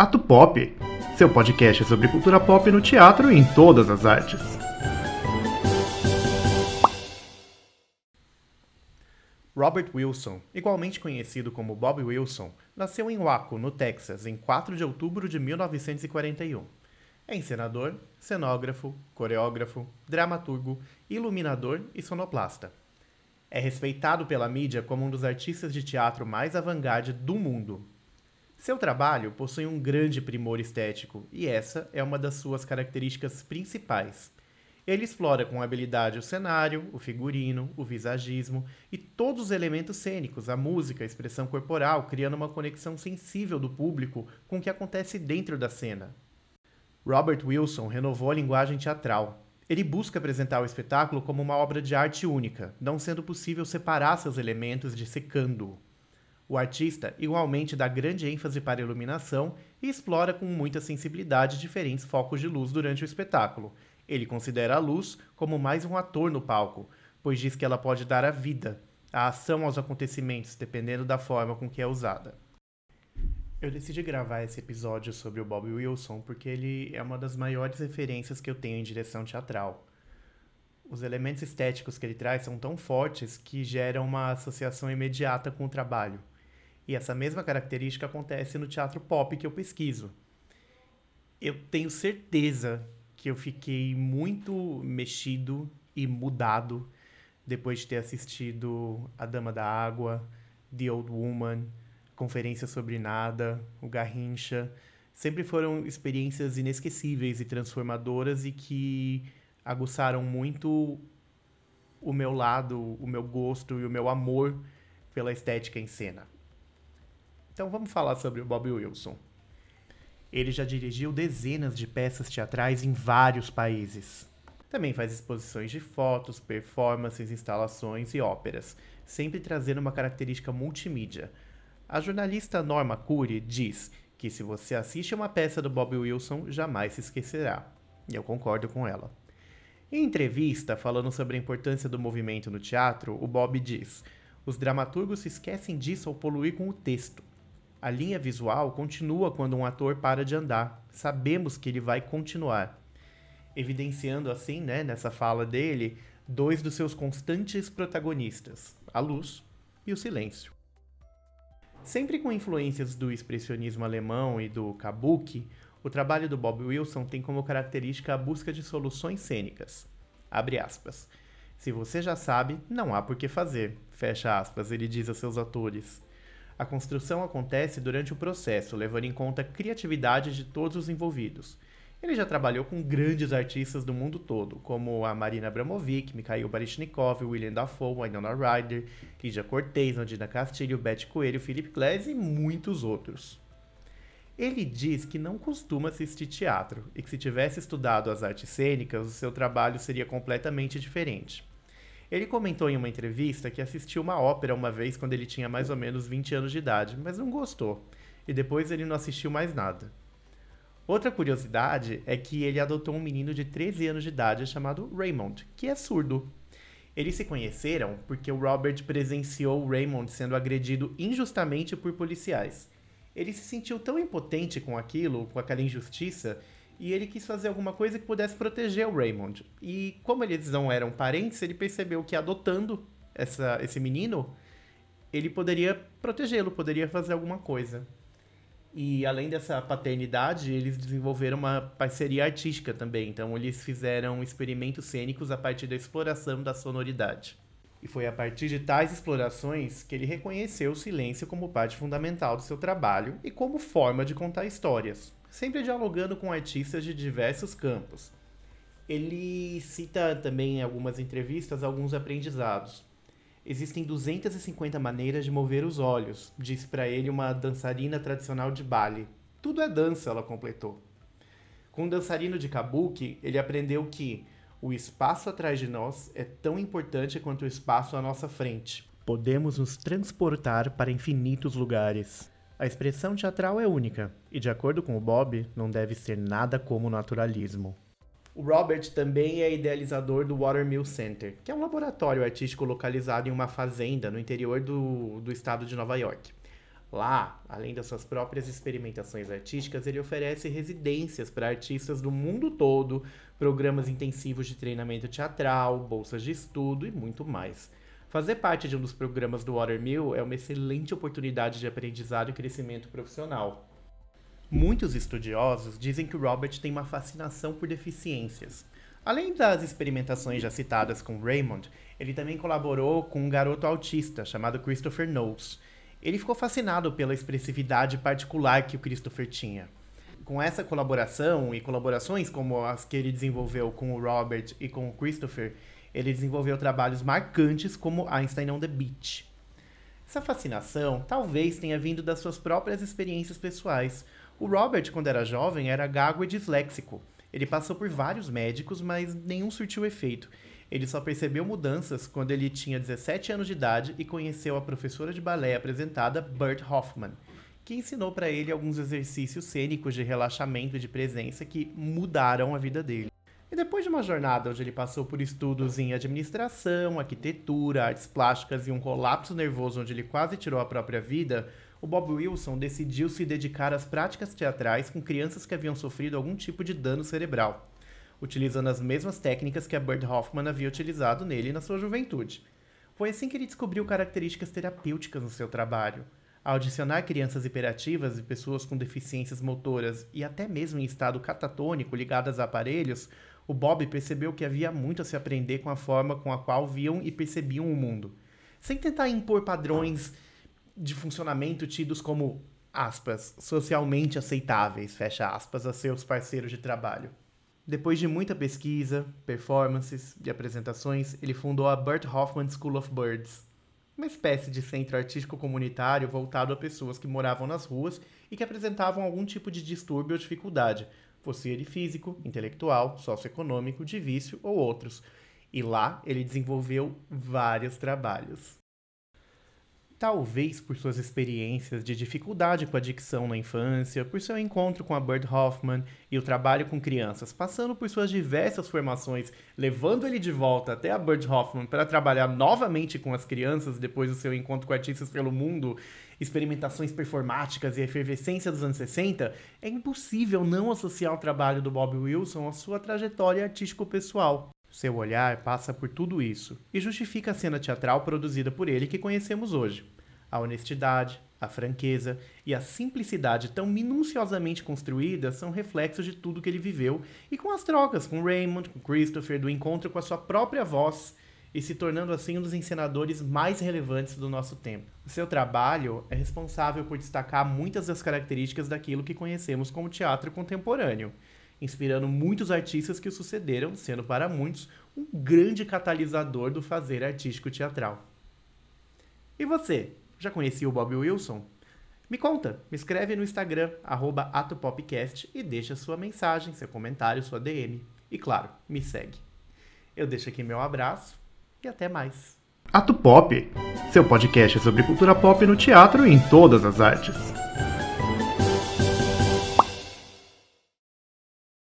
Ato Pop, seu podcast sobre cultura pop no teatro e em todas as artes. Robert Wilson, igualmente conhecido como Bob Wilson, nasceu em Waco, no Texas, em 4 de outubro de 1941. É encenador, cenógrafo, coreógrafo, dramaturgo, iluminador e sonoplasta. É respeitado pela mídia como um dos artistas de teatro mais avant-garde do mundo. Seu trabalho possui um grande primor estético e essa é uma das suas características principais. Ele explora com habilidade o cenário, o figurino, o visagismo e todos os elementos cênicos, a música, a expressão corporal, criando uma conexão sensível do público com o que acontece dentro da cena. Robert Wilson renovou a linguagem teatral, ele busca apresentar o espetáculo como uma obra de arte única, não sendo possível separar seus elementos dissecando-o. O artista igualmente dá grande ênfase para a iluminação e explora com muita sensibilidade diferentes focos de luz durante o espetáculo. Ele considera a luz como mais um ator no palco, pois diz que ela pode dar a vida, a ação aos acontecimentos, dependendo da forma com que é usada. Eu decidi gravar esse episódio sobre o Bob Wilson porque ele é uma das maiores referências que eu tenho em direção teatral. Os elementos estéticos que ele traz são tão fortes que geram uma associação imediata com o trabalho. E essa mesma característica acontece no teatro pop que eu pesquiso. Eu tenho certeza que eu fiquei muito mexido e mudado depois de ter assistido A Dama da Água, The Old Woman, Conferência sobre Nada, o Garrincha, sempre foram experiências inesquecíveis e transformadoras e que aguçaram muito o meu lado, o meu gosto e o meu amor pela estética em cena. Então vamos falar sobre o Bob Wilson. Ele já dirigiu dezenas de peças teatrais em vários países. Também faz exposições de fotos, performances, instalações e óperas, sempre trazendo uma característica multimídia, a jornalista Norma Cury diz que se você assiste uma peça do Bob Wilson, jamais se esquecerá. E eu concordo com ela. Em entrevista, falando sobre a importância do movimento no teatro, o Bob diz: os dramaturgos se esquecem disso ao poluir com o texto. A linha visual continua quando um ator para de andar. Sabemos que ele vai continuar. Evidenciando assim, né, nessa fala dele, dois dos seus constantes protagonistas: a luz e o silêncio. Sempre com influências do expressionismo alemão e do kabuki, o trabalho do Bob Wilson tem como característica a busca de soluções cênicas. Abre aspas. Se você já sabe, não há por que fazer. Fecha aspas, ele diz a seus atores. A construção acontece durante o processo, levando em conta a criatividade de todos os envolvidos. Ele já trabalhou com grandes artistas do mundo todo, como a Marina Abramovic, Mikhail Baryshnikov, William Dafoe, Winona Ryder, Lídia Cortez, Nandina Castilho, Beth Coelho, Philip Glass e muitos outros. Ele diz que não costuma assistir teatro e que se tivesse estudado as artes cênicas, o seu trabalho seria completamente diferente. Ele comentou em uma entrevista que assistiu uma ópera uma vez quando ele tinha mais ou menos 20 anos de idade, mas não gostou, e depois ele não assistiu mais nada. Outra curiosidade é que ele adotou um menino de 13 anos de idade chamado Raymond, que é surdo. Eles se conheceram porque o Robert presenciou o Raymond sendo agredido injustamente por policiais. Ele se sentiu tão impotente com aquilo, com aquela injustiça, e ele quis fazer alguma coisa que pudesse proteger o Raymond. E como eles não eram parentes, ele percebeu que adotando essa, esse menino, ele poderia protegê-lo, poderia fazer alguma coisa. E além dessa paternidade, eles desenvolveram uma parceria artística também. Então, eles fizeram experimentos cênicos a partir da exploração da sonoridade. E foi a partir de tais explorações que ele reconheceu o silêncio como parte fundamental do seu trabalho e como forma de contar histórias, sempre dialogando com artistas de diversos campos. Ele cita também em algumas entrevistas alguns aprendizados. Existem 250 maneiras de mover os olhos, disse para ele uma dançarina tradicional de Bali. Tudo é dança, ela completou. Com um dançarino de kabuki, ele aprendeu que o espaço atrás de nós é tão importante quanto o espaço à nossa frente. Podemos nos transportar para infinitos lugares. A expressão teatral é única, e de acordo com o Bob, não deve ser nada como naturalismo. O Robert também é idealizador do Watermill Center, que é um laboratório artístico localizado em uma fazenda no interior do, do estado de Nova York. Lá, além das suas próprias experimentações artísticas, ele oferece residências para artistas do mundo todo, programas intensivos de treinamento teatral, bolsas de estudo e muito mais. Fazer parte de um dos programas do Watermill é uma excelente oportunidade de aprendizado e crescimento profissional. Muitos estudiosos dizem que Robert tem uma fascinação por deficiências. Além das experimentações já citadas com Raymond, ele também colaborou com um garoto autista chamado Christopher Knowles. Ele ficou fascinado pela expressividade particular que o Christopher tinha. Com essa colaboração e colaborações como as que ele desenvolveu com o Robert e com o Christopher, ele desenvolveu trabalhos marcantes como Einstein on the Beach. Essa fascinação talvez tenha vindo das suas próprias experiências pessoais. O Robert, quando era jovem, era gago e disléxico. Ele passou por vários médicos, mas nenhum surtiu efeito. Ele só percebeu mudanças quando ele tinha 17 anos de idade e conheceu a professora de balé apresentada Bert Hoffman, que ensinou para ele alguns exercícios cênicos de relaxamento e de presença que mudaram a vida dele. E depois de uma jornada onde ele passou por estudos em administração, arquitetura, artes plásticas e um colapso nervoso onde ele quase tirou a própria vida, o Bob Wilson decidiu se dedicar às práticas teatrais com crianças que haviam sofrido algum tipo de dano cerebral, utilizando as mesmas técnicas que a Bird Hoffman havia utilizado nele na sua juventude. Foi assim que ele descobriu características terapêuticas no seu trabalho. Ao adicionar crianças hiperativas e pessoas com deficiências motoras e até mesmo em estado catatônico ligadas a aparelhos, o Bob percebeu que havia muito a se aprender com a forma com a qual viam e percebiam o mundo, sem tentar impor padrões de funcionamento tidos como, aspas, socialmente aceitáveis, fecha aspas, a seus parceiros de trabalho. Depois de muita pesquisa, performances e apresentações, ele fundou a Bert Hoffman School of Birds, uma espécie de centro artístico comunitário voltado a pessoas que moravam nas ruas e que apresentavam algum tipo de distúrbio ou dificuldade, fosse ele físico, intelectual, socioeconômico, de vício ou outros. E lá ele desenvolveu vários trabalhos. Talvez por suas experiências de dificuldade com a dicção na infância, por seu encontro com a Bird Hoffman e o trabalho com crianças, passando por suas diversas formações, levando ele de volta até a Bird Hoffman para trabalhar novamente com as crianças depois do seu encontro com artistas pelo mundo, experimentações performáticas e a efervescência dos anos 60, é impossível não associar o trabalho do Bob Wilson à sua trajetória artístico-pessoal. Seu olhar passa por tudo isso e justifica a cena teatral produzida por ele que conhecemos hoje. A honestidade, a franqueza e a simplicidade tão minuciosamente construídas são reflexos de tudo que ele viveu e com as trocas com Raymond, com Christopher, do encontro com a sua própria voz e se tornando assim um dos encenadores mais relevantes do nosso tempo. O seu trabalho é responsável por destacar muitas das características daquilo que conhecemos como teatro contemporâneo inspirando muitos artistas que o sucederam, sendo para muitos um grande catalisador do fazer artístico teatral. E você, já conhecia o Bob Wilson? Me conta, me escreve no Instagram, atopopcast e deixa sua mensagem, seu comentário, sua DM. E claro, me segue. Eu deixo aqui meu abraço e até mais. Ato Pop, seu podcast sobre cultura pop no teatro e em todas as artes.